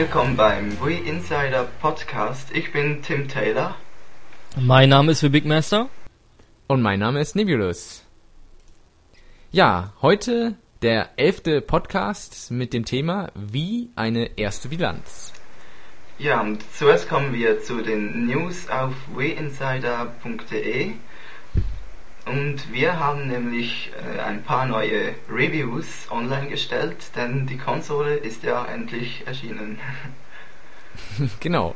Willkommen beim We Insider Podcast. Ich bin Tim Taylor. Mein Name ist Big Master. Und mein Name ist Nebulous. Ja, heute der elfte Podcast mit dem Thema Wie eine erste Bilanz. Ja, und zuerst kommen wir zu den News auf weinsider.de. Und wir haben nämlich äh, ein paar neue Reviews online gestellt, denn die Konsole ist ja endlich erschienen. genau.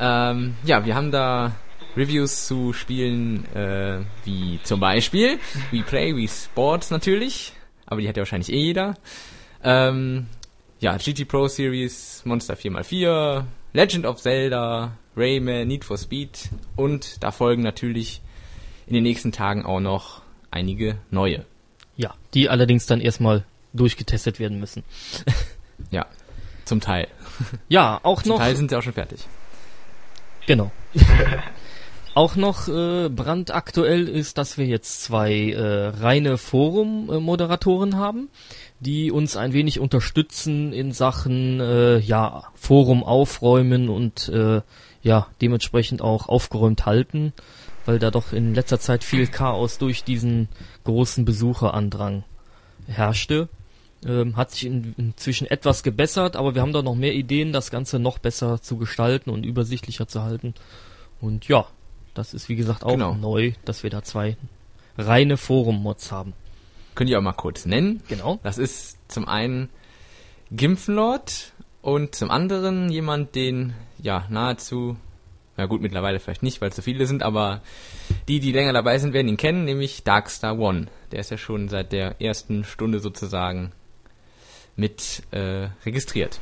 Ähm, ja, wir haben da Reviews zu Spielen äh, wie zum Beispiel We Play, We Sports natürlich, aber die hat ja wahrscheinlich eh jeder. Ähm, ja, GT Pro Series, Monster 4x4, Legend of Zelda, Rayman, Need for Speed und da folgen natürlich in den nächsten Tagen auch noch einige neue. Ja, die allerdings dann erstmal durchgetestet werden müssen. ja, zum Teil. Ja, auch zum noch. Zum Teil sind sie auch schon fertig. Genau. auch noch äh, brandaktuell ist, dass wir jetzt zwei äh, reine Forum-Moderatoren haben, die uns ein wenig unterstützen in Sachen äh, ja Forum aufräumen und äh, ja dementsprechend auch aufgeräumt halten weil da doch in letzter Zeit viel Chaos durch diesen großen Besucherandrang herrschte. Ähm, hat sich in, inzwischen etwas gebessert, aber wir haben da noch mehr Ideen, das Ganze noch besser zu gestalten und übersichtlicher zu halten. Und ja, das ist wie gesagt auch genau. neu, dass wir da zwei reine Forum-Mods haben. Könnt ihr auch mal kurz nennen. Genau. Das ist zum einen Gimpfenlord und zum anderen jemand, den ja nahezu ja gut, mittlerweile vielleicht nicht, weil es so viele sind, aber die, die länger dabei sind, werden ihn kennen, nämlich Darkstar One. Der ist ja schon seit der ersten Stunde sozusagen mit äh, registriert.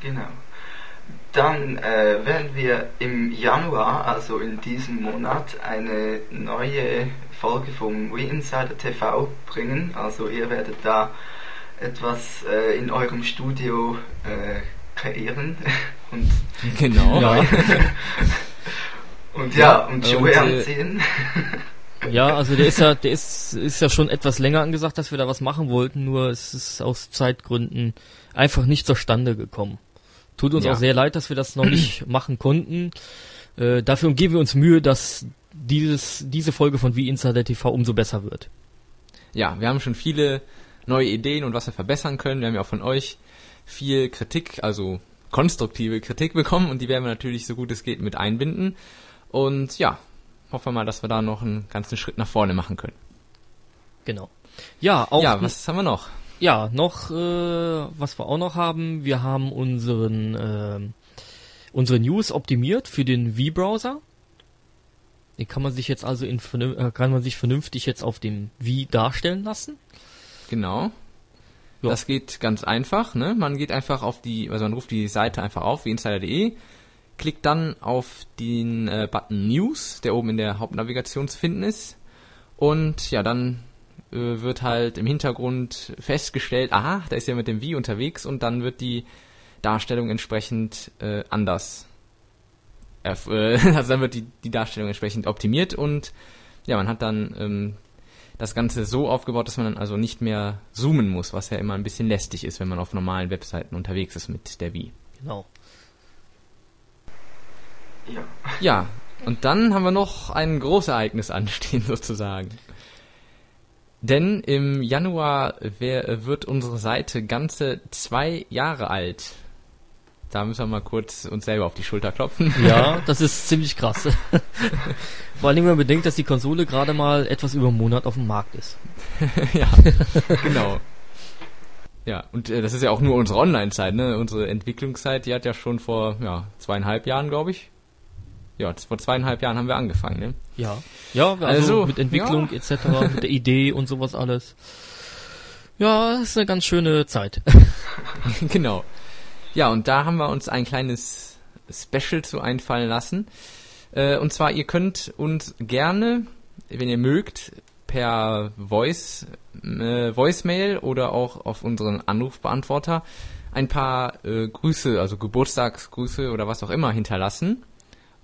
Genau. Dann äh, werden wir im Januar, also in diesem Monat, eine neue Folge vom We Insider TV bringen. Also ihr werdet da etwas äh, in eurem Studio äh, kreieren und genau. Ja. und ja, und Schuhe und, äh, anziehen. Ja, also der ist ja, der ist, ist ja schon etwas länger angesagt, dass wir da was machen wollten, nur es ist aus Zeitgründen einfach nicht zustande gekommen. Tut uns ja. auch sehr leid, dass wir das noch nicht machen konnten. Äh, dafür geben wir uns Mühe, dass dieses, diese Folge von Wie Insider TV umso besser wird. Ja, wir haben schon viele neue Ideen und was wir verbessern können. Wir haben ja auch von euch viel Kritik, also konstruktive Kritik bekommen und die werden wir natürlich so gut es geht mit einbinden. Und ja, hoffen wir mal, dass wir da noch einen ganzen Schritt nach vorne machen können. Genau. Ja, auch. Ja, was haben wir noch? Ja, noch, äh, was wir auch noch haben, wir haben unseren, äh, unsere News optimiert für den V-Browser. Den kann man sich jetzt also in, äh, kann man sich vernünftig jetzt auf dem V darstellen lassen. Genau. Ja. Das geht ganz einfach, ne? Man geht einfach auf die, also man ruft die Seite einfach auf, wie insider.de, klickt dann auf den äh, Button News, der oben in der Hauptnavigation zu finden ist. Und ja, dann äh, wird halt im Hintergrund festgestellt, aha, da ist ja mit dem Wie unterwegs und dann wird die Darstellung entsprechend äh, anders. Äh, also dann wird die, die Darstellung entsprechend optimiert und ja, man hat dann ähm, das Ganze so aufgebaut, dass man dann also nicht mehr zoomen muss, was ja immer ein bisschen lästig ist, wenn man auf normalen Webseiten unterwegs ist mit der Wii. Genau. Ja. Ja, und dann haben wir noch ein Großereignis anstehen sozusagen. Denn im Januar wär, wird unsere Seite ganze zwei Jahre alt. Da müssen wir mal kurz uns selber auf die Schulter klopfen. Ja, das ist ziemlich krass. Vor allem, wenn man bedenkt, dass die Konsole gerade mal etwas über einen Monat auf dem Markt ist. ja, genau. Ja, und äh, das ist ja auch nur unsere Online-Zeit, ne? Unsere Entwicklungszeit, die hat ja schon vor ja, zweieinhalb Jahren, glaube ich. Ja, vor zweieinhalb Jahren haben wir angefangen, ne? Ja. Ja, also, also mit Entwicklung ja. etc., mit der Idee und sowas alles. Ja, das ist eine ganz schöne Zeit. genau. Ja, und da haben wir uns ein kleines Special zu einfallen lassen. Äh, und zwar, ihr könnt uns gerne, wenn ihr mögt, per Voice, äh, Voicemail oder auch auf unseren Anrufbeantworter ein paar äh, Grüße, also Geburtstagsgrüße oder was auch immer hinterlassen.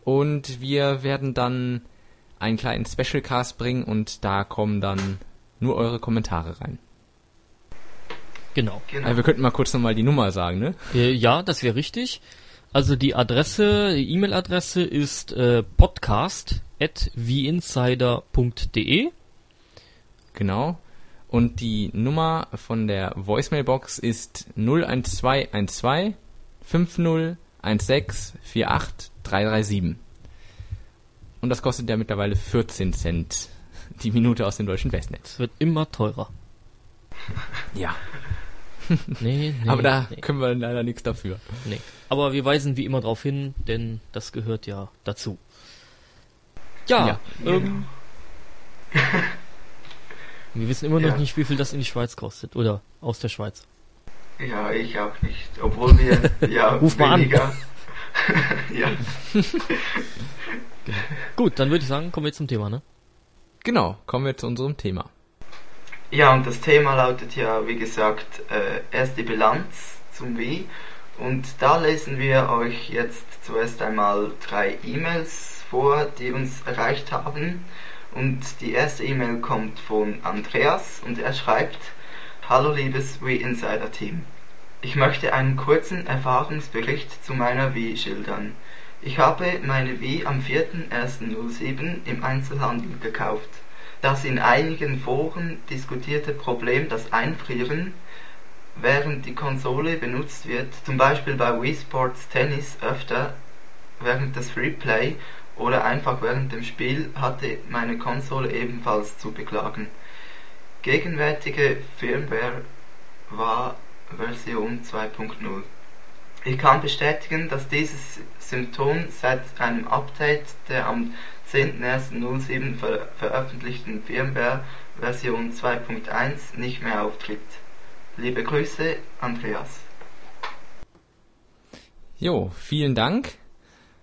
Und wir werden dann einen kleinen Specialcast bringen und da kommen dann nur eure Kommentare rein. Genau. genau. Also wir könnten mal kurz nochmal die Nummer sagen, ne? Äh, ja, das wäre richtig. Also die Adresse, die E-Mail-Adresse ist äh, podcast@wieinsider.de. Genau. Und die Nummer von der Voicemailbox ist 01212 50 16 48 337. Und das kostet ja mittlerweile 14 Cent die Minute aus dem deutschen Festnetz. Es wird immer teurer. Ja. nee, nee, Aber da nee. können wir leider nichts dafür. Nee. Aber wir weisen wie immer darauf hin, denn das gehört ja dazu. Ja, Ja, ähm, wir wissen immer noch Ja. nicht, wie viel das in die Schweiz kostet. Oder aus der Schweiz. Ja, ich auch nicht. Obwohl wir ja Ruf mal an. weniger. ja. Gut, dann würde ich sagen, kommen wir zum Thema, ne? Genau, kommen wir zu unserem Thema. Ja, und das Thema lautet ja, wie gesagt, äh, erst die Bilanz zum Wie. Und da lesen wir euch jetzt zuerst einmal drei E-Mails vor, die uns erreicht haben. Und die erste E-Mail kommt von Andreas und er schreibt, Hallo liebes Wii-Insider-Team. Ich möchte einen kurzen Erfahrungsbericht zu meiner Wii schildern. Ich habe meine Wii am 4.1.07 im Einzelhandel gekauft. Das in einigen Foren diskutierte Problem das Einfrieren, während die Konsole benutzt wird, zum Beispiel bei Wii Sports Tennis öfter während des Freeplay oder einfach während dem Spiel hatte meine Konsole ebenfalls zu beklagen. Gegenwärtige Firmware war Version 2.0. Ich kann bestätigen, dass dieses Symptom seit einem Update der am 10.01.07 ver veröffentlichten Firmware Version 2.1 nicht mehr auftritt. Liebe Grüße, Andreas. Jo, vielen Dank.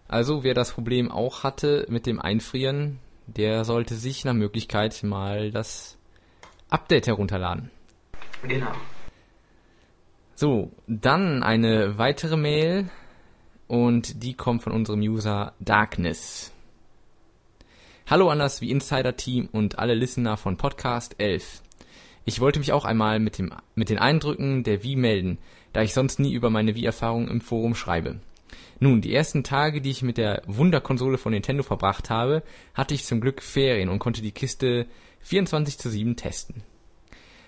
Also, wer das Problem auch hatte mit dem Einfrieren, der sollte sich nach Möglichkeit mal das Update herunterladen. Genau. So, dann eine weitere Mail und die kommt von unserem User Darkness. Hallo an das wie Insider Team und alle Listener von Podcast 11. Ich wollte mich auch einmal mit, dem, mit den Eindrücken der Wii melden, da ich sonst nie über meine Wii-Erfahrungen im Forum schreibe. Nun, die ersten Tage, die ich mit der Wunderkonsole von Nintendo verbracht habe, hatte ich zum Glück Ferien und konnte die Kiste 24 zu 7 testen.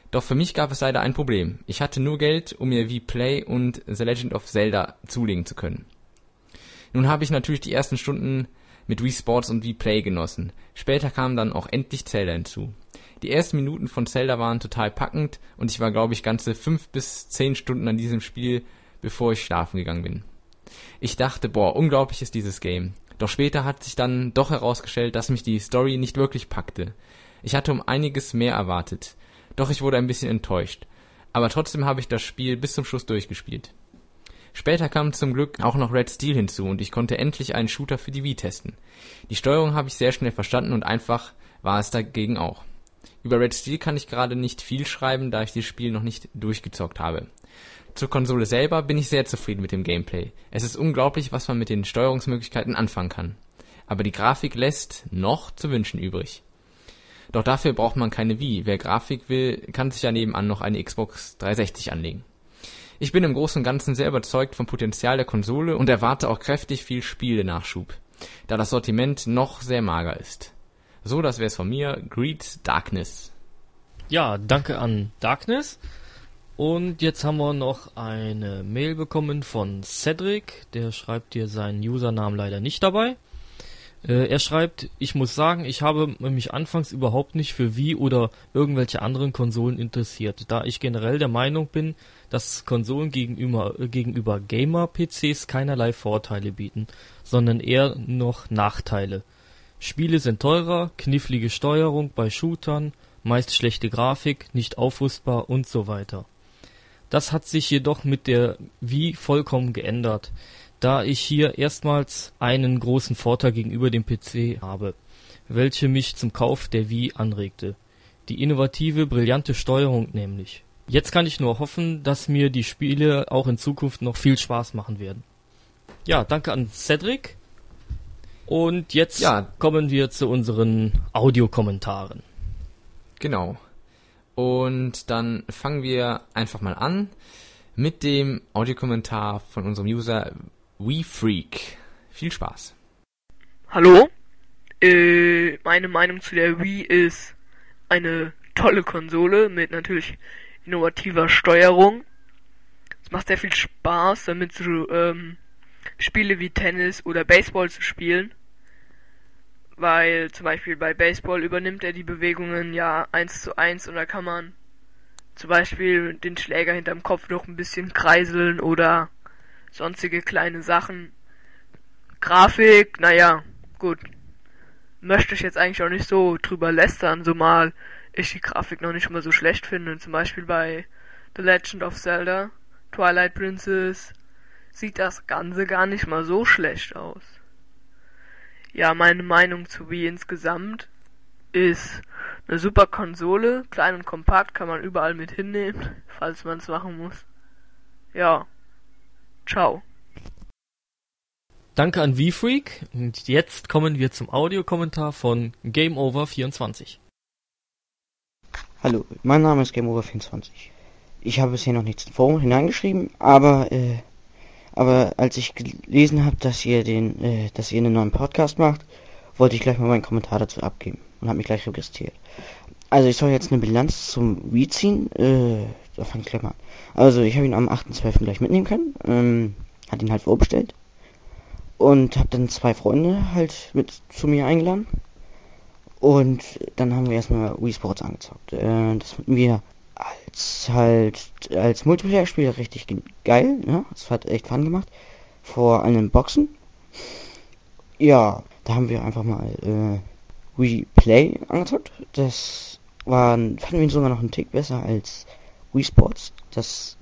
Doch für mich gab es leider ein Problem. Ich hatte nur Geld, um mir Wii Play und The Legend of Zelda zulegen zu können. Nun habe ich natürlich die ersten Stunden mit Wii Sports und Wii Play genossen. Später kam dann auch endlich Zelda hinzu. Die ersten Minuten von Zelda waren total packend und ich war, glaube ich, ganze fünf bis zehn Stunden an diesem Spiel, bevor ich schlafen gegangen bin. Ich dachte, boah, unglaublich ist dieses Game. Doch später hat sich dann doch herausgestellt, dass mich die Story nicht wirklich packte. Ich hatte um einiges mehr erwartet. Doch ich wurde ein bisschen enttäuscht. Aber trotzdem habe ich das Spiel bis zum Schluss durchgespielt. Später kam zum Glück auch noch Red Steel hinzu und ich konnte endlich einen Shooter für die Wii testen. Die Steuerung habe ich sehr schnell verstanden und einfach war es dagegen auch. Über Red Steel kann ich gerade nicht viel schreiben, da ich das Spiel noch nicht durchgezockt habe. Zur Konsole selber bin ich sehr zufrieden mit dem Gameplay. Es ist unglaublich, was man mit den Steuerungsmöglichkeiten anfangen kann. Aber die Grafik lässt noch zu wünschen übrig. Doch dafür braucht man keine Wii. Wer Grafik will, kann sich ja nebenan noch eine Xbox 360 anlegen. Ich bin im Großen und Ganzen sehr überzeugt vom Potenzial der Konsole und erwarte auch kräftig viel Spiele-Nachschub, da das Sortiment noch sehr mager ist. So, das wär's von mir. Greet Darkness. Ja, danke an Darkness. Und jetzt haben wir noch eine Mail bekommen von Cedric. Der schreibt dir seinen Usernamen leider nicht dabei. Äh, er schreibt, ich muss sagen, ich habe mich anfangs überhaupt nicht für Wii oder irgendwelche anderen Konsolen interessiert, da ich generell der Meinung bin, dass Konsolen gegenüber, äh, gegenüber Gamer-PCs keinerlei Vorteile bieten, sondern eher noch Nachteile. Spiele sind teurer, knifflige Steuerung bei Shootern, meist schlechte Grafik, nicht aufrüstbar und so weiter. Das hat sich jedoch mit der Wii vollkommen geändert, da ich hier erstmals einen großen Vorteil gegenüber dem PC habe, welche mich zum Kauf der Wii anregte. Die innovative, brillante Steuerung nämlich. Jetzt kann ich nur hoffen, dass mir die Spiele auch in Zukunft noch viel Spaß machen werden. Ja, danke an Cedric. Und jetzt Ja. kommen wir zu unseren Audiokommentaren. Genau. Und dann fangen wir einfach mal an mit dem Audiokommentar von unserem User WeFreak. Viel Spaß. Hallo? Äh, meine Meinung zu der Wii ist eine tolle Konsole mit natürlich innovativer Steuerung. Es macht sehr viel Spaß, damit so ähm, Spiele wie Tennis oder Baseball zu spielen. Weil zum Beispiel bei Baseball übernimmt er die Bewegungen ja eins zu eins und da kann man zum Beispiel den Schläger hinterm Kopf noch ein bisschen kreiseln oder sonstige kleine Sachen. Grafik, naja, gut. Möchte ich jetzt eigentlich auch nicht so drüber lästern, so mal ich die Grafik noch nicht mal so schlecht finde. Zum Beispiel bei The Legend of Zelda, Twilight Princess, sieht das Ganze gar nicht mal so schlecht aus. Ja, meine Meinung zu Wii insgesamt ist eine super Konsole, klein und kompakt, kann man überall mit hinnehmen, falls man es machen muss. Ja. Ciao. Danke an VFreak und jetzt kommen wir zum Audiokommentar von Game Over 24. Hallo, mein Name ist Game Over 24. Ich habe bisher noch nichts im Forum hineingeschrieben, aber äh, aber als ich gelesen habe, dass ihr den, äh, dass ihr einen neuen Podcast macht, wollte ich gleich mal meinen Kommentar dazu abgeben und habe mich gleich registriert. Also ich soll jetzt eine Bilanz zum Wii ziehen. Äh, da fange ich gleich mal an. Also ich habe ihn am 8.12. gleich mitnehmen können. Ähm, hat ihn halt vorbestellt. Und habe dann zwei Freunde halt mit zu mir eingeladen. Und dann haben wir erstmal Wii Sports angezockt. Äh, das finden wir als halt als Multiplayer-Spiel richtig geil, ne? Es hat echt Fun gemacht. Vor allen Boxen. Ja, da haben wir einfach mal äh, Wii Play angezockt. Das war, fanden wir sogar noch einen Tick besser als Wii Sports. Das,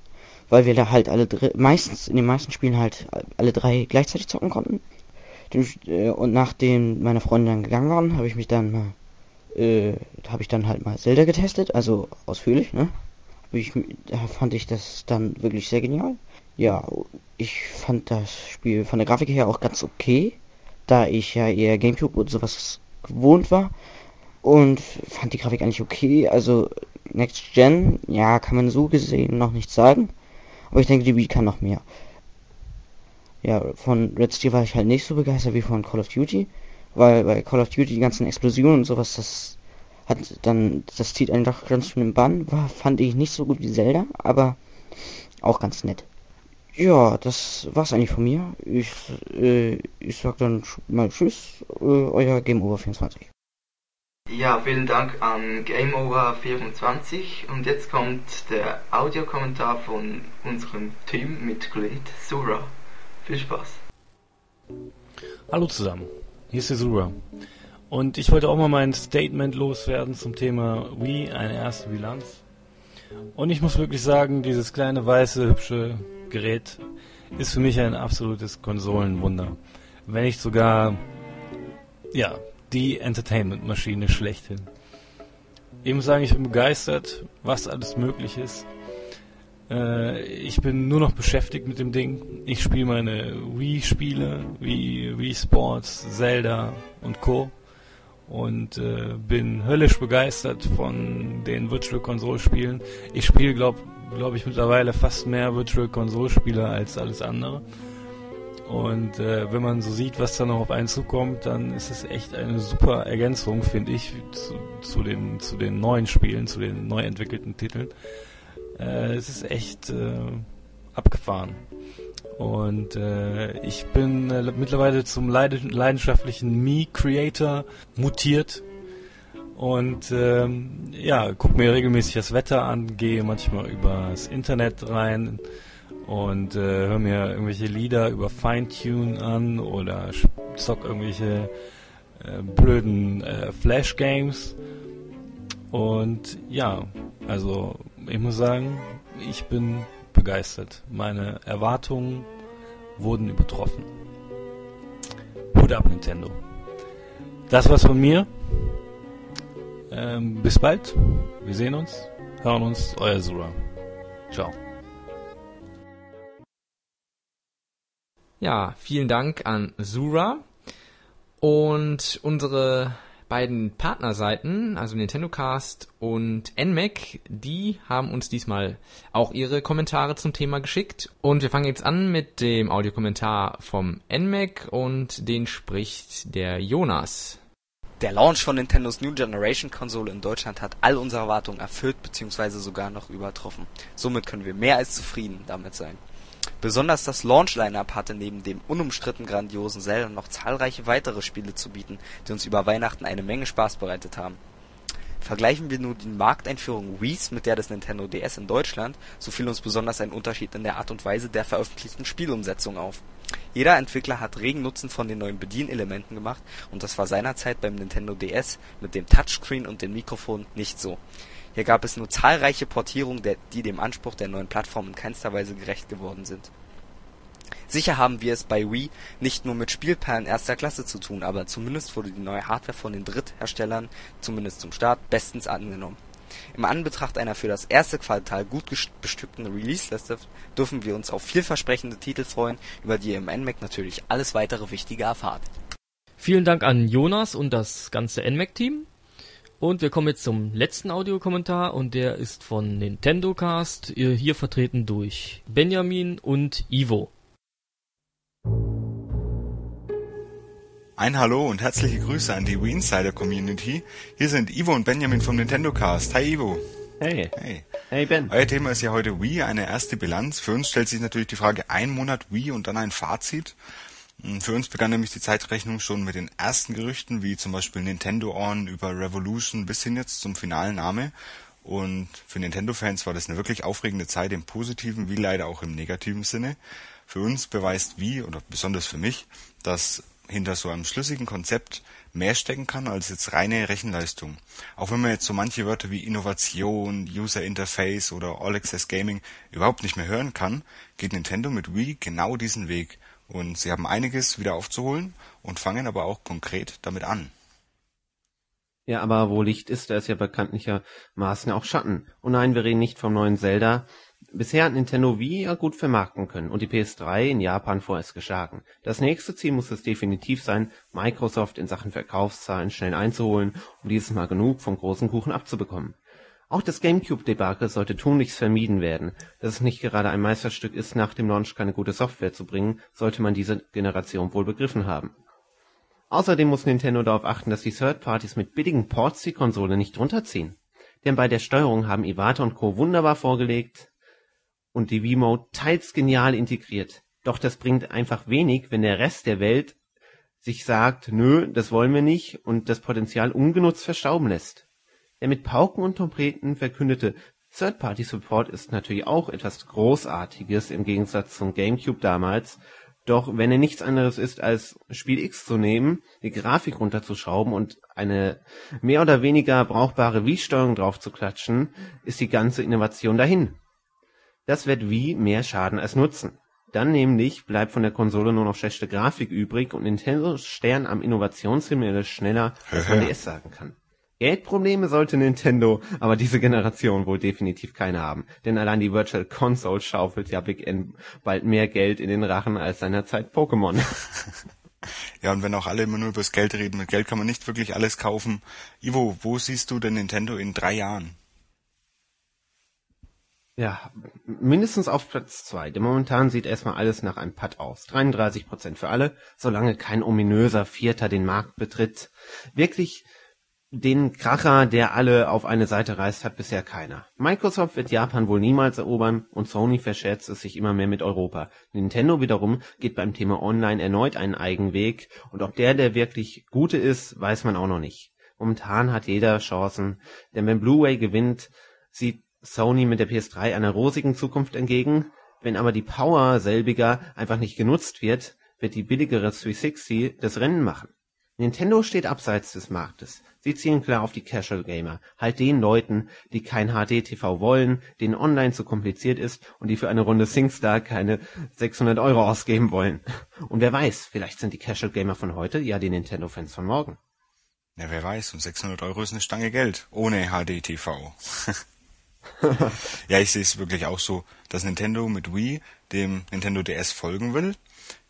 weil wir da halt alle drei, meistens, in den meisten Spielen halt alle drei gleichzeitig zocken konnten. Äh, und nachdem meine Freunde dann gegangen waren, habe ich mich dann mal äh, habe ich dann halt mal Zelda getestet, also ausführlich, ne? Ich, da fand ich das dann wirklich sehr genial. Ja, ich fand das Spiel von der Grafik her auch ganz okay, da ich ja eher Gamecube und sowas gewohnt war. Und fand die Grafik eigentlich okay. Also Next Gen, ja, kann man so gesehen noch nicht sagen. Aber ich denke, die Wii kann noch mehr. Ja, von Red Steel war ich halt nicht so begeistert wie von Call of Duty weil bei Call of Duty die ganzen Explosionen und sowas, das hat dann, das zieht einen doch ganz schön im Bann. War, fand ich nicht so gut wie Zelda, aber auch ganz nett. Ja, das war's eigentlich von mir. Ich, äh, ich sag dann mal Tschüss, äh, euer Game Over 24. Ja, vielen Dank an Game Over 24 und jetzt kommt der Audiokommentar von unserem Teammitglied Sura. Viel Spaß. Hallo zusammen. Hier ist der Sura. Und ich wollte auch mal mein Statement loswerden zum Thema Wii, eine erste Bilanz. Und ich muss wirklich sagen, dieses kleine weiße, hübsche Gerät ist für mich ein absolutes Konsolenwunder. Wenn nicht sogar, ja, die Entertainment-Maschine schlechthin. Ich muss sagen, ich bin begeistert, was alles möglich ist. Äh, ich bin nur noch beschäftigt mit dem Ding. Ich spiele meine Wii-Spiele, wie Wii Sports, Zelda und Co. Und äh, bin höllisch begeistert von den Virtual Console Spielen. Ich spiele, glaube glaub ich, mittlerweile fast mehr Virtual Console Spiele als alles andere. Und äh, wenn man so sieht, was da noch auf einen zukommt, dann ist es echt eine super Ergänzung, finde ich, zu, zu, den, zu den neuen Spielen, zu den neu entwickelten Titeln. Äh, es ist echt äh, abgefahren. Und äh, ich bin äh, mittlerweile zum leidenschaftlichen Me-Creator mutiert. Und ähm, ja, guck mir regelmäßig das Wetter an, gehe manchmal übers Internet rein und äh, höre mir irgendwelche Lieder über Fine-Tune an oder zock irgendwelche äh, blöden äh, Flash-Games. Und ja, also ich muss sagen, ich bin begeistert. Meine Erwartungen wurden übertroffen. Hut ab, Nintendo. Das war's von mir. Ähm, bis bald. Wir sehen uns, hören uns. Euer Sura. Ciao. Ja, vielen Dank an Sura. Und unsere beiden Partnerseiten, also Nintendo Cast und NMAC, die haben uns diesmal auch ihre Kommentare zum Thema geschickt. Und wir fangen jetzt an mit dem Audiokommentar vom NMAC und den spricht der Jonas. Der Launch von Nintendos New Generation Konsole in Deutschland hat all unsere Erwartungen erfüllt bzw. sogar noch übertroffen. Somit können wir mehr als zufrieden damit sein. Besonders das Launch-Line-Up hatte neben dem unumstritten grandiosen Zelda noch zahlreiche weitere Spiele zu bieten, die uns über Weihnachten eine Menge Spaß bereitet haben. Vergleichen wir nur die Markteinführung Wii's mit der des Nintendo DS in Deutschland, so fiel uns besonders ein Unterschied in der Art und Weise der veröffentlichten Spielumsetzung auf. Jeder Entwickler hat regen Nutzen von den neuen Bedienelementen gemacht und das war seinerzeit beim Nintendo DS mit dem Touchscreen und dem Mikrofon nicht so hier gab es nur zahlreiche Portierungen, die dem Anspruch der neuen Plattform in keinster Weise gerecht geworden sind. Sicher haben wir es bei Wii nicht nur mit Spielperlen erster Klasse zu tun, aber zumindest wurde die neue Hardware von den Drittherstellern, zumindest zum Start, bestens angenommen. Im Anbetracht einer für das erste Quartal gut bestückten Release-Liste dürfen wir uns auf vielversprechende Titel freuen, über die ihr im NMAC natürlich alles weitere Wichtige erfahrt. Vielen Dank an Jonas und das ganze NMAC-Team. Und wir kommen jetzt zum letzten Audiokommentar und der ist von Nintendo Cast, hier vertreten durch Benjamin und Ivo. Ein Hallo und herzliche Grüße an die Wii Insider Community. Hier sind Ivo und Benjamin vom Nintendo Cast. Hi Ivo. Hey. Hey. Hey Ben. Euer Thema ist ja heute Wii, eine erste Bilanz. Für uns stellt sich natürlich die Frage, ein Monat Wii und dann ein Fazit. Hm, für uns begann nämlich die Zeitrechnung schon mit den ersten Gerüchten, wie zum Beispiel Nintendo On über Revolution bis hin jetzt zum finalen Name. Und für Nintendo-Fans war das eine wirklich aufregende Zeit im positiven wie leider auch im negativen Sinne. Für uns beweist wie, oder besonders für mich, dass hinter so einem schlüssigen Konzept mehr stecken kann als jetzt reine Rechenleistung. Auch wenn man jetzt so manche Wörter wie Innovation, User Interface oder All Access Gaming überhaupt nicht mehr hören kann, geht Nintendo mit Wii genau diesen Weg und sie haben einiges wieder aufzuholen und fangen aber auch konkret damit an. Ja, aber wo Licht ist, da ist ja bekanntlichermaßen auch Schatten. Und nein, wir reden nicht vom neuen Zelda. Bisher hat Nintendo Wii ja gut vermarkten können und die PS3 in Japan vorerst geschlagen. Das nächste Ziel muss es definitiv sein, Microsoft in Sachen Verkaufszahlen schnell einzuholen, um dieses Mal genug vom großen Kuchen abzubekommen. Auch das Gamecube-Debakel sollte tunlichst vermieden werden. Dass es nicht gerade ein Meisterstück ist, nach dem Launch keine gute Software zu bringen, sollte man diese Generation wohl begriffen haben. Außerdem muss Nintendo darauf achten, dass die Third-Parties mit billigen Ports die Konsole nicht runterziehen. Denn bei der Steuerung haben Iwata und Co. wunderbar vorgelegt und die Wiimote teils genial integriert. Doch das bringt einfach wenig, wenn der Rest der Welt sich sagt, nö, das wollen wir nicht und das Potenzial ungenutzt verstauben lässt. Der mit Pauken und Trompeten verkündete Third-Party-Support ist natürlich auch etwas Großartiges im Gegensatz zum Gamecube damals, doch wenn er nichts anderes ist, als Spiel X zu nehmen, die Grafik runterzuschrauben und eine mehr oder weniger brauchbare Wii-Steuerung drauf zu klatschen, ist die ganze Innovation dahin. Das wird Wii mehr schaden als nutzen. Dann nämlich bleibt von der Konsole nur noch schlechte Grafik übrig und Nintendos Stern am Innovationshimmel schneller, als man DS sagen kann. Geldprobleme sollte Nintendo aber diese Generation wohl definitiv keine haben, denn allein die Virtual Console schaufelt ja Big N bald mehr Geld in den Rachen als seinerzeit Pokémon. Ja, und wenn auch alle immer nur über das Geld reden, mit Geld kann man nicht wirklich alles kaufen. Ivo, wo siehst du denn Nintendo in drei Jahren? Ja, mindestens auf Platz zwei. Denn momentan sieht erstmal alles nach einem Putt aus. 33% für alle, solange kein ominöser Vierter den Markt betritt. Wirklich den Kracher, der alle auf eine Seite reißt, hat bisher keiner. Microsoft wird Japan wohl niemals erobern und Sony verscherzt es sich immer mehr mit Europa. Nintendo wiederum geht beim Thema Online erneut einen Eigenweg und ob der der wirklich gute ist, weiß man auch noch nicht. Momentan hat jeder Chancen, denn wenn Blu-ray gewinnt, sieht Sony mit der PS3 einer rosigen Zukunft entgegen. Wenn aber die Power selbiger einfach nicht genutzt wird, wird die billigere 360 das Rennen machen. Nintendo steht abseits des Marktes. Sie zielen klar auf die Casual Gamer, halt den Leuten, die kein HD-TV wollen, denen online zu kompliziert ist und die für eine Runde SingStar keine 600 Euro ausgeben wollen. Und wer weiß, vielleicht sind die Casual Gamer von heute ja die Nintendo-Fans von morgen. Ja, wer weiß, und 600 Euro ist eine Stange Geld, ohne HD-TV. ja, ich sehe es wirklich auch so, dass Nintendo mit Wii dem Nintendo DS folgen will.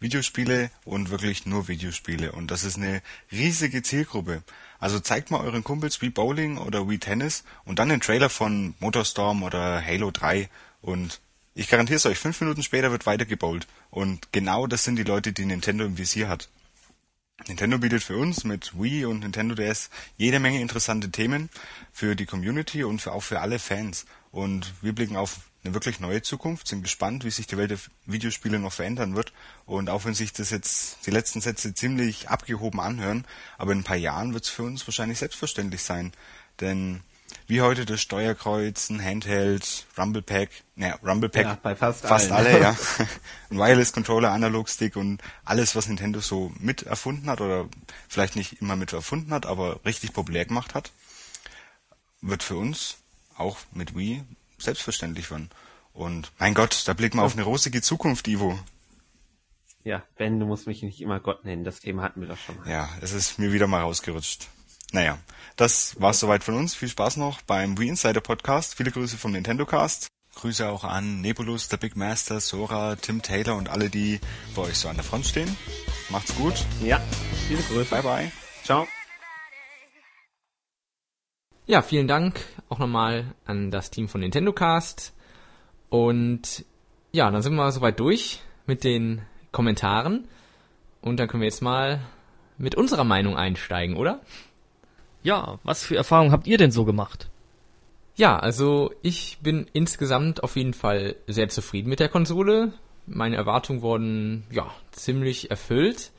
Videospiele und wirklich nur Videospiele. Und das ist eine riesige Zielgruppe. Also zeigt mal euren Kumpels Wii Bowling oder Wii Tennis und dann den Trailer von Motorstorm oder Halo 3 und ich garantiere es euch, fünf Minuten später wird weiter gebowlt. Und genau das sind die Leute, die Nintendo im Visier hat. Nintendo bietet für uns mit Wii und Nintendo DS jede Menge interessante Themen für die Community und auch für alle Fans. Und wir blicken auf eine wirklich neue Zukunft, sind gespannt, wie sich die Welt der Videospiele noch verändern wird. Und auch wenn sich das jetzt die letzten Sätze ziemlich abgehoben anhören, aber in ein paar Jahren wird es für uns wahrscheinlich selbstverständlich sein. Denn wie heute das Steuerkreuz, ein Handheld, Rumble Pack, naja, Rumble Pack, Ja, bei fast fast allen. alle, ja. Ein Wireless Controller, Analog Stick und alles, was Nintendo so mit erfunden hat oder vielleicht nicht immer mit erfunden hat, aber richtig populär gemacht hat, wird für uns auch mit Wii selbstverständlich werden. Und mein Gott, da blicken wir auf eine rosige Zukunft, Ivo. Ja, Ben, du musst mich nicht immer Gott nennen. Das Thema hatten wir doch schon mal. Ja, es ist mir wieder mal rausgerutscht. Naja, das war's soweit von uns. Viel Spaß noch beim Wii Insider Podcast. Viele Grüße vom Nintendo Cast. Grüße auch an Nebulus, der Big Master, Sora, Tim Taylor und alle, die bei euch so an der Front stehen. Macht's gut. Ja, viele Grüße. Bye bye. Ciao. Ja, vielen Dank auch nochmal an das Team von Nintendo Cast. Und ja, dann sind wir soweit durch mit den Kommentaren. Und dann können wir jetzt mal mit unserer Meinung einsteigen, oder? Ja, was für Erfahrungen habt ihr denn so gemacht? Ja, also ich bin insgesamt auf jeden Fall sehr zufrieden mit der Konsole. Meine Erwartungen wurden ja ziemlich erfüllt,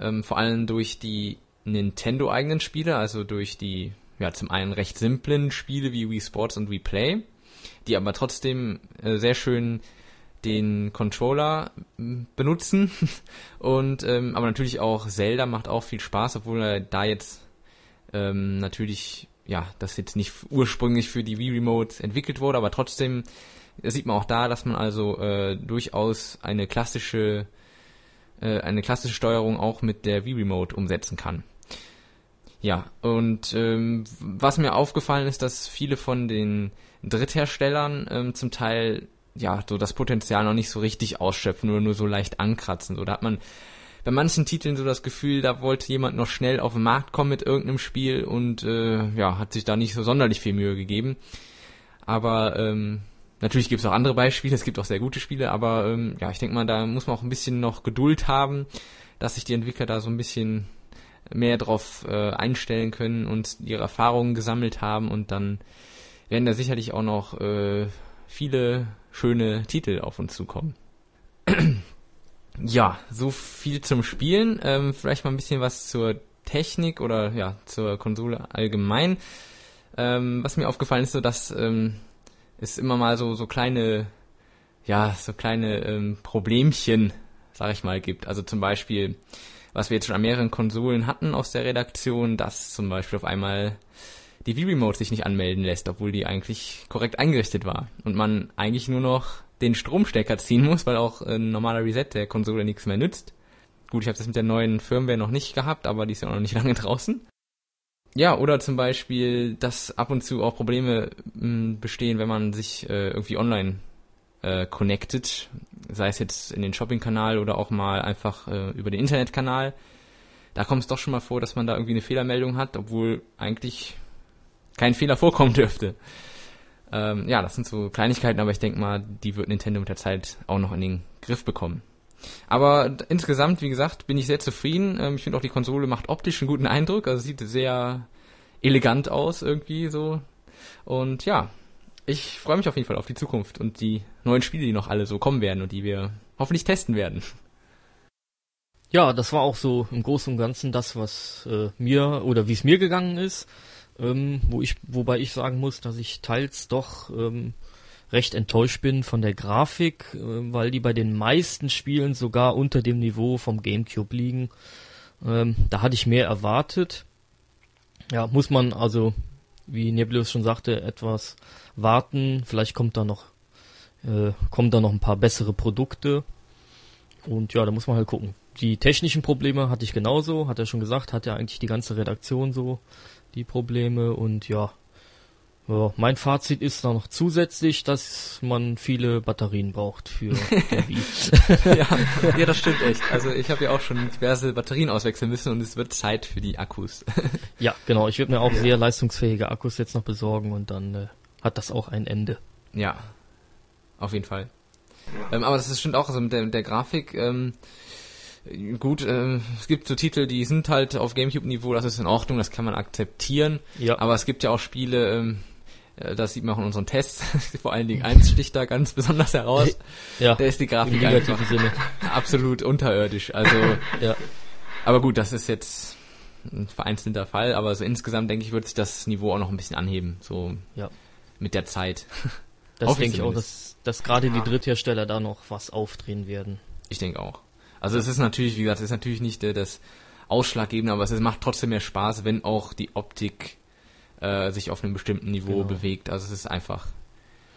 ähm, vor allem durch die Nintendo-eigenen Spiele, also durch die ja zum einen recht simplen Spiele wie Wii Sports und Wii Play, die aber trotzdem äh, sehr schön den Controller benutzen und ähm, aber natürlich auch Zelda macht auch viel Spaß, obwohl er da jetzt ähm, natürlich ja, das jetzt nicht ursprünglich für die Wii Remote entwickelt wurde, aber trotzdem sieht man auch da, dass man also äh, durchaus eine klassische äh, eine klassische Steuerung auch mit der Wii Remote umsetzen kann. Ja, und ähm, was mir aufgefallen ist, dass viele von den Drittherstellern ähm, zum Teil ja so das Potenzial noch nicht so richtig ausschöpfen oder nur so leicht ankratzen. So, da hat man bei manchen Titeln so das Gefühl, da wollte jemand noch schnell auf den Markt kommen mit irgendeinem Spiel und äh, ja, hat sich da nicht so sonderlich viel Mühe gegeben. Aber ähm, natürlich gibt es auch andere Beispiele, es gibt auch sehr gute Spiele, aber ähm, ja, ich denke mal, da muss man auch ein bisschen noch Geduld haben, dass sich die Entwickler da so ein bisschen mehr drauf äh, einstellen können und ihre Erfahrungen gesammelt haben und dann werden da sicherlich auch noch äh, viele schöne Titel auf uns zukommen. Ja, so viel zum Spielen. Ähm, vielleicht mal ein bisschen was zur Technik oder ja, zur Konsole allgemein. Ähm, was mir aufgefallen ist, so dass ähm, es immer mal so, so kleine, ja, so kleine ähm, Problemchen, sag ich mal, gibt. Also zum Beispiel, was wir jetzt schon an mehreren Konsolen hatten aus der Redaktion, dass zum Beispiel auf einmal die Wii-Remote sich nicht anmelden lässt, obwohl die eigentlich korrekt eingerichtet war. Und man eigentlich nur noch den Stromstecker ziehen muss, weil auch ein normaler Reset der Konsole nichts mehr nützt. Gut, ich habe das mit der neuen Firmware noch nicht gehabt, aber die ist ja auch noch nicht lange draußen. Ja, oder zum Beispiel, dass ab und zu auch Probleme mh, bestehen, wenn man sich äh, irgendwie online äh, connected, sei es jetzt in den Shopping-Kanal oder auch mal einfach äh, über den Internetkanal. Da kommt es doch schon mal vor, dass man da irgendwie eine Fehlermeldung hat, obwohl eigentlich kein Fehler vorkommen dürfte. Ähm, ja, das sind so Kleinigkeiten, aber ich denke mal, die wird Nintendo mit der Zeit auch noch in den Griff bekommen. Aber insgesamt, wie gesagt, bin ich sehr zufrieden. Ähm, ich finde auch die Konsole macht optisch einen guten Eindruck, also sieht sehr elegant aus irgendwie so. Und ja, ich freue mich auf jeden Fall auf die Zukunft und die neuen Spiele, die noch alle so kommen werden und die wir hoffentlich testen werden. Ja, das war auch so im Großen und Ganzen das, was äh, mir oder wie es mir gegangen ist, ähm, wo ich, wobei ich sagen muss, dass ich teils doch ähm, recht enttäuscht bin von der Grafik, äh, weil die bei den meisten Spielen sogar unter dem Niveau vom GameCube liegen. Ähm, da hatte ich mehr erwartet. Ja, muss man also, wie Neblius schon sagte, etwas warten. Vielleicht kommt da noch, äh, kommen da noch ein paar bessere Produkte. Und ja, da muss man halt gucken. Die technischen Probleme hatte ich genauso, hat er schon gesagt, hat ja eigentlich die ganze Redaktion so die Probleme und ja, Ja, mein Fazit ist dann noch zusätzlich, dass man viele Batterien braucht für der Wii. ja, ja, das stimmt echt. Also ich habe ja auch schon diverse Batterien auswechseln müssen und es wird Zeit für die Akkus. ja, genau. Ich werde mir auch ja. sehr leistungsfähige Akkus jetzt noch besorgen und dann äh, hat das auch ein Ende. Ja, auf jeden Fall. Ähm, aber das ist stimmt auch, also mit der, mit der Grafik, ähm, gut, äh, es gibt so Titel, die sind halt auf Gamecube-Niveau, das ist in Ordnung, das kann man akzeptieren. Ja. Aber es gibt ja auch Spiele, ähm, äh, das sieht man auch in unseren Tests, vor allen Dingen eins sticht da ganz besonders heraus. Ja. Da ist die Grafik einfach Sinne. absolut unterirdisch. Also, ja. aber gut, das ist jetzt ein vereinzelter Fall, aber so insgesamt denke ich, wird sich das Niveau auch noch ein bisschen anheben, so ja. mit der Zeit. Das denke ich auch, dass, dass gerade ja. die Dritthersteller da noch was aufdrehen werden. Ich denke auch. Also es ist natürlich, wie gesagt, es ist natürlich nicht äh, das Ausschlaggebende, aber es macht trotzdem mehr Spaß, wenn auch die Optik äh, sich auf einem bestimmten Niveau genau. bewegt. Also es ist einfach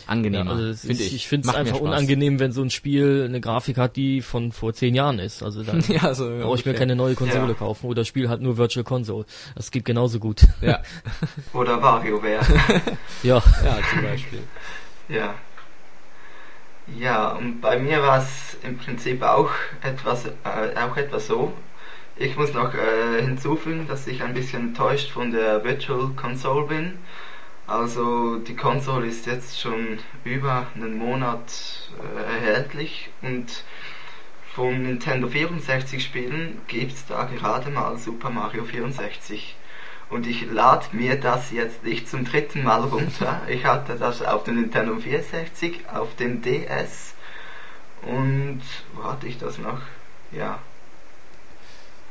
angenehmer. Ja, also find ich ich finde es einfach unangenehm, wenn so ein Spiel eine Grafik hat, die von vor zehn Jahren ist. Also dann ja, so brauche ich mir keine neue Konsole ja. kaufen oder das Spiel hat nur Virtual Console. Das geht genauso gut. Ja. oder WarioWare. ja. Ja, zum Beispiel. Ja. Ja, und bei mir war es im Prinzip auch etwas, äh, auch etwas so. Ich muss noch äh, hinzufügen, dass ich ein bisschen enttäuscht von der Virtual Console bin. Also die Konsole ist jetzt schon über einen Monat äh, erhältlich und von Nintendo 64 Spielen gibt es da gerade mal Super Mario 64 und ich lade mir das jetzt nicht zum dritten Mal runter. Ich hatte das auf dem Nintendo 64, auf dem DS und wo hatte ich das noch? Ja.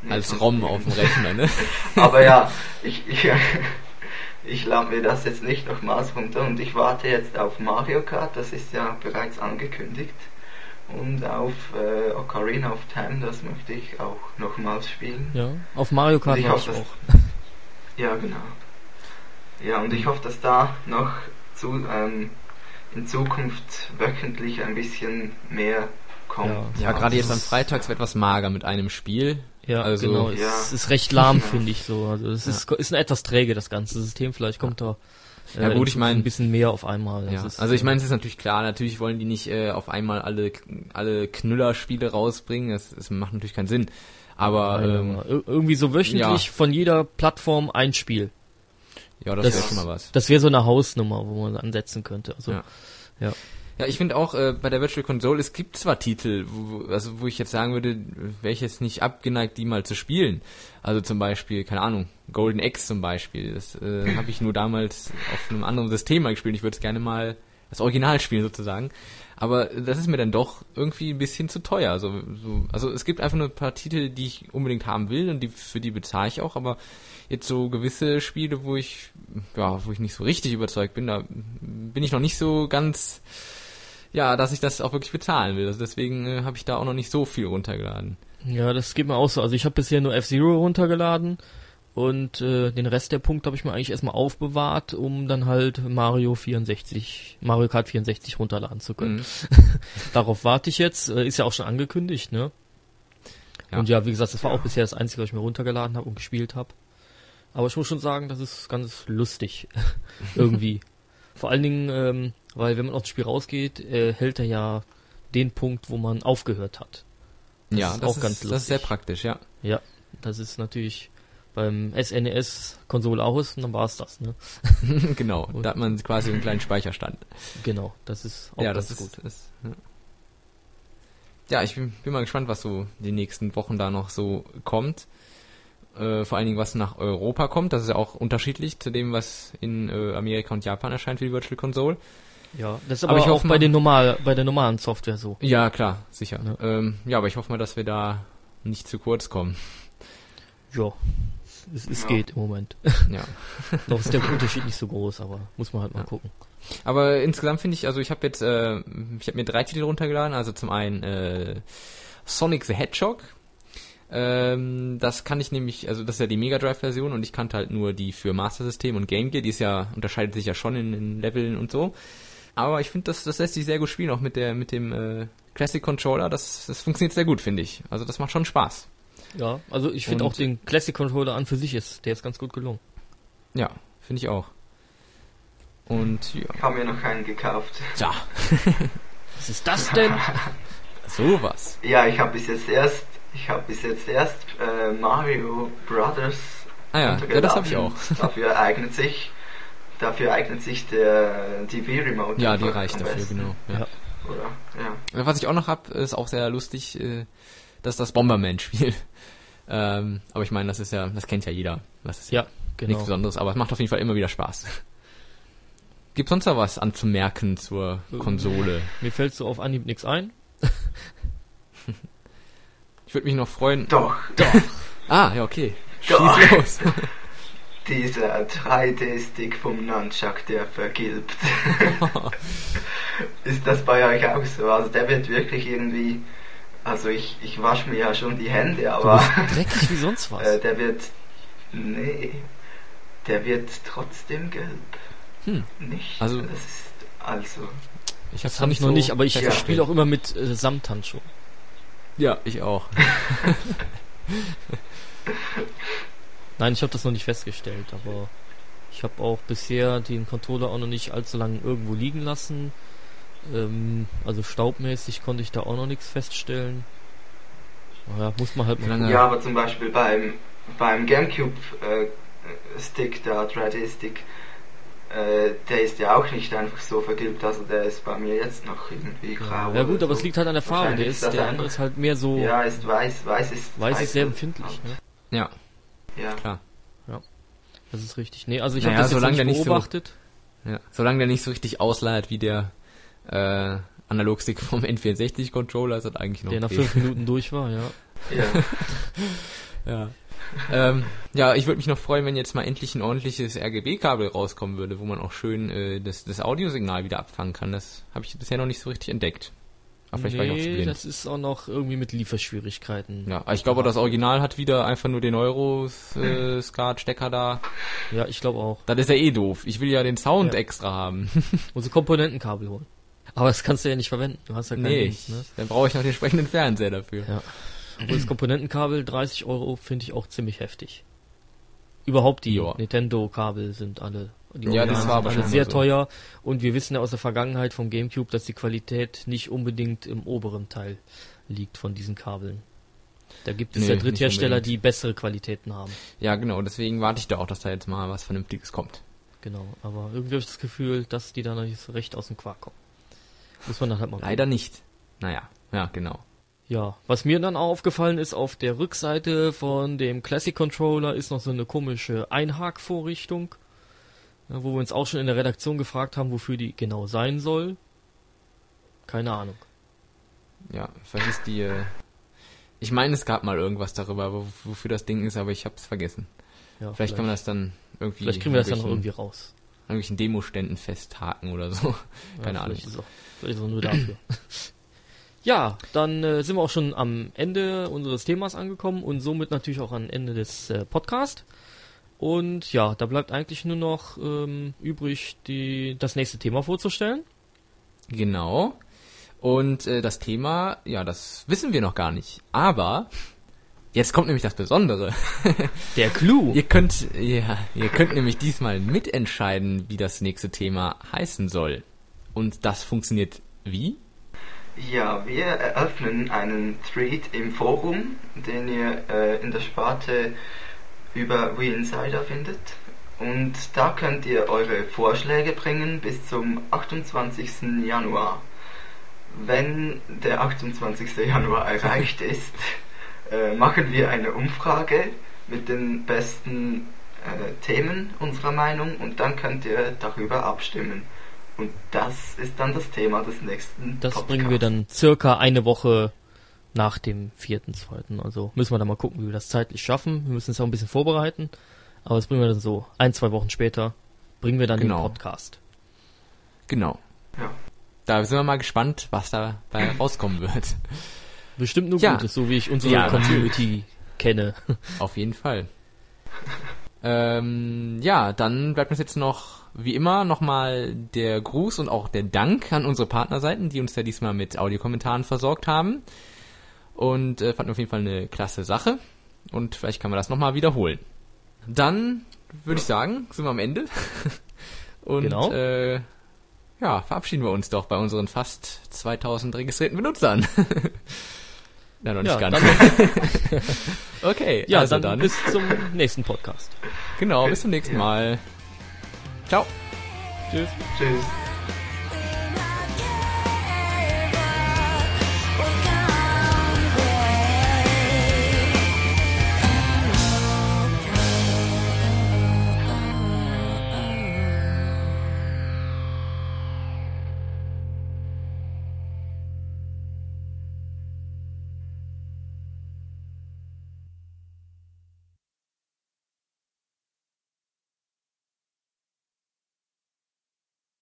Als ROM auf dem Rechner, ne? Aber ja, ich, ich, ich lade mir das jetzt nicht nochmals runter und ich warte jetzt auf Mario Kart, das ist ja bereits angekündigt. Und auf äh, Ocarina of Time, das möchte ich auch nochmals spielen. Ja, auf Mario Kart ich hoffe, auch. Ja, genau. Ja, und ich hoffe, dass da noch zu, ähm, in Zukunft wöchentlich ein bisschen mehr kommt. Ja, ja gerade jetzt am Freitags wird etwas mager mit einem Spiel. Ja, also, genau. Ja. Es ist recht lahm, finde ich so. Also es ist, ist ein etwas träge, das ganze System. Vielleicht kommt da äh, ja gut, ich meine ein bisschen mehr auf einmal. Ja. Ist, also ich meine, es ist natürlich klar, natürlich wollen die nicht äh, auf einmal alle alle Knüllerspiele rausbringen. Das, das macht natürlich keinen Sinn. Aber ähm, irgendwie so wöchentlich ja. von jeder Plattform ein Spiel. Ja, das, das wäre schon mal was. Das wäre so eine Hausnummer, wo man ansetzen könnte. Also, ja. ja. Ja, ich finde auch äh, bei der Virtual Console, es gibt zwar Titel, wo, also wo ich jetzt sagen würde, wäre ich jetzt nicht abgeneigt, die mal zu spielen. Also zum Beispiel, keine Ahnung, Golden X zum Beispiel. Das äh, habe ich nur damals auf einem anderen System mal gespielt. Ich würde es gerne mal das Original spielen sozusagen. Aber das ist mir dann doch irgendwie ein bisschen zu teuer. Also, so, also es gibt einfach nur ein paar Titel, die ich unbedingt haben will und die für die bezahle ich auch, aber jetzt so gewisse Spiele, wo ich ja, wo ich nicht so richtig überzeugt bin, da bin ich noch nicht so ganz ja, dass ich das auch wirklich bezahlen will. Also deswegen äh, habe ich da auch noch nicht so viel runtergeladen. Ja, das geht mir auch so. Also ich habe bisher nur F-Zero runtergeladen und äh, den Rest der Punkte habe ich mir eigentlich erstmal aufbewahrt, um dann halt Mario 64, Mario Kart 64 runterladen zu können. Mhm. Darauf warte ich jetzt. Äh, ist ja auch schon angekündigt, ne? Ja. Und ja, wie gesagt, das war ja. auch bisher das Einzige, was ich mir runtergeladen habe und gespielt habe. Aber ich muss schon sagen, das ist ganz lustig. Irgendwie. Vor allen Dingen, ähm, weil wenn man aus dem Spiel rausgeht, äh, hält er ja den Punkt, wo man aufgehört hat. Das ja, ist das auch ist, ganz lustig. Das ist sehr praktisch, ja. Ja, das ist natürlich beim SNES-Konsole aus und dann war es das, ne? genau, und da hat man quasi einen kleinen Speicherstand. Genau, das ist auch ja, das ist, gut. Ist, ja. ja. ich bin, bin, mal gespannt, was so die nächsten Wochen da noch so kommt. Äh, vor allen Dingen, was nach Europa kommt. Das ist ja auch unterschiedlich zu dem, was in äh, Amerika und Japan erscheint für die Virtual Console. Ja, das ist aber, aber ich auch bei, den normal, bei der normalen Software so. Ja, klar, sicher. Ja. Ähm, ja, aber ich hoffe mal, dass wir da nicht zu kurz kommen. Ja, es, es ja. geht im Moment. Ja. Doch ist der Unterschied nicht so groß, aber muss man halt mal ja. gucken. Aber insgesamt finde ich, also ich habe jetzt, äh, ich habe mir drei Titel runtergeladen. Also zum einen äh, Sonic the Hedgehog. Ähm, das kann ich nämlich, also das ist ja die Mega Drive Version und ich kannte halt nur die für Master System und Game Gear. Die ist ja unterscheidet sich ja schon in, in Leveln und so. Aber ich finde, das, das lässt sich sehr gut spielen, auch mit der mit dem äh, Classic Controller. Das, das funktioniert sehr gut, finde ich. Also das macht schon Spaß. Ja, also ich finde auch den Classic Controller an für sich ist, der ist ganz gut gelungen. Ja, finde ich auch. Und ja. Ich habe mir noch keinen gekauft. Tja, Was ist das denn? sowas. Ja, ich habe bis jetzt erst, ich habe bis jetzt erst äh, Mario Brothers. Ah ja, ja das habe ich auch. Dafür eignet sich, dafür eignet sich der TV Remote. Ja, die reicht dafür, besten. genau. Ja. Ja. Oder? Ja. Was ich auch noch hab, ist auch sehr lustig, äh, das ist das Bomberman-Spiel. Ähm, aber ich meine, das ist ja, das kennt ja jeder. Das ist Ja, nichts genau. Besonderes, aber es macht auf jeden Fall immer wieder Spaß. Gibt sonst noch was anzumerken zur Ähm. Konsole? Mir fällt so auf Anhieb nichts ein. Ich würde mich noch freuen. Doch, Ah, ja, okay. Doch. Schieß los. dieser 3D-Stick vom Nunchuck, der vergilbt. Ist das bei euch auch so? Also der wird wirklich irgendwie, also ich, ich wasche mir ja schon die Hände, Du aber bist dreckig wie sonst was. äh, der wird, nee, der wird trotzdem gelb. Hm. Nicht? Also- das ist, also, Ich das habe ich noch nicht, aber ich Ja. spiele auch immer mit äh, Samthandschuhen. Ja, ich auch. Nein, ich habe das noch nicht festgestellt, aber ich habe auch bisher den Controller auch noch nicht allzu lange irgendwo liegen lassen. Ähm, also staubmäßig konnte ich da auch noch nichts feststellen. Naja, muss man halt mal ja, aber zum Beispiel beim, beim Gamecube äh, Stick, da 3D-Stick, äh, der ist ja auch nicht einfach so vergilbt, also der ist bei mir jetzt noch irgendwie grau. Ja gut, aber so. es liegt halt an der Farbe. Der, ist, der andere ist halt mehr so. Ja, ist weiß, weiß ist weiß ist sehr empfindlich. Ne? Ja, Ja. klar. Das ist richtig. Nee, also ich Naja, habe das jetzt nicht nicht so- beobachtet. Ja. Solange der nicht so richtig ausleiert wie der äh, Analogstick vom N64-Controller, ist das eigentlich noch der nach okay. fünf Minuten durch war, ja. Ja. Ja. ähm, ja, ich würde mich noch freuen, wenn jetzt mal endlich ein ordentliches RGB-Kabel rauskommen würde, wo man auch schön äh, das, das Audiosignal wieder abfangen kann. Das habe ich bisher noch nicht so richtig entdeckt. Aber vielleicht war ich auch zu nee, blind. das ist auch noch irgendwie mit Lieferschwierigkeiten. Ja, ich glaube, das Original hat wieder einfach nur den Euro-Skat-Stecker da. Ja, ich glaube auch. Das ist ja eh doof. Ich will ja den Sound Ja. extra haben. Ein Komponentenkabel holen. Aber das kannst du ja nicht verwenden. Du hast ja keinen nee, Link, ne? dann brauche ich noch den entsprechenden Fernseher dafür. Ja. Und das Komponentenkabel 30 Euro finde ich auch ziemlich heftig. Überhaupt die. Nintendo-Kabel sind alle, die Ja, das war aber schon sehr so. teuer. Und wir wissen ja aus der Vergangenheit vom GameCube, dass die Qualität nicht unbedingt im oberen Teil liegt von diesen Kabeln. Da gibt es Nee, ja Dritthersteller, die bessere Qualitäten haben. Ja, genau. Deswegen warte ich da auch, dass da jetzt mal was Vernünftiges kommt. Genau. Aber irgendwie habe ich das Gefühl, dass die da noch nicht so recht aus dem Quark kommen. Muss man dann halt mal Leider nicht. Naja, ja, genau. Ja, was mir dann auch aufgefallen ist, auf der Rückseite von dem Classic Controller ist noch so eine komische Einhakvorrichtung, ja, wo wir uns auch schon in der Redaktion gefragt haben, wofür die genau sein soll. Keine Ahnung. Ja, vergiss die. Äh, ich meine, es gab mal irgendwas darüber, wo, wofür das Ding ist, aber ich hab's vergessen. Ja, Vielleicht, kann man das dann irgendwie. vielleicht kriegen wir das dann noch irgendwie raus. Irgendwelchen Demoständen festhaken oder so. Keine ja, Ahnung. Ist, auch, vielleicht ist auch nur dafür. ja, dann äh, sind wir auch schon am Ende unseres Themas angekommen und somit natürlich auch am Ende des äh, Podcasts. Und ja, da bleibt eigentlich nur noch ähm, übrig, die, das nächste Thema vorzustellen. Genau. Und äh, das Thema, ja, das wissen wir noch gar nicht. Aber jetzt kommt nämlich das Besondere. Der Clou. ihr könnt, ja, ihr könnt nämlich diesmal mitentscheiden, wie das nächste Thema heißen soll. Und das funktioniert wie? Ja, wir eröffnen einen Thread im Forum, den ihr äh, in der Sparte über Wii Insider findet. Und da könnt ihr eure Vorschläge bringen bis zum 28. Januar. Wenn der 28. Januar erreicht ist, äh, machen wir eine Umfrage mit den besten äh, Themen unserer Meinung und dann könnt ihr darüber abstimmen. Und das ist dann das Thema des nächsten Das Podcasts. bringen wir dann circa eine Woche nach dem vierten, zweiten. Also müssen wir dann mal gucken, wie wir das zeitlich schaffen. Wir müssen uns auch ein bisschen vorbereiten. Aber das bringen wir dann so ein, zwei Wochen später. Bringen wir dann Genau. den Podcast. Genau. Ja. Da sind wir mal gespannt, was dabei rauskommen wird. Bestimmt nur Ja. Gutes, so wie ich unsere Ja, Community kenne. Auf jeden Fall. ähm, ja, dann bleibt uns jetzt noch, wie immer, nochmal der Gruß und auch der Dank an unsere Partnerseiten, die uns ja diesmal mit Audiokommentaren versorgt haben. Und äh, fanden wir auf jeden Fall eine klasse Sache. Und vielleicht kann man das nochmal wiederholen. Dann würde ich sagen, sind wir am Ende. Und Genau. äh, ja, verabschieden wir uns doch bei unseren fast 2000 registrierten Benutzern. ja, noch nicht Ja, ganz. dann, okay, ja, also dann, dann, bis zum nächsten Podcast. genau, bis zum nächsten Ja. Mal. Ciao. Tschüss. Tschüss.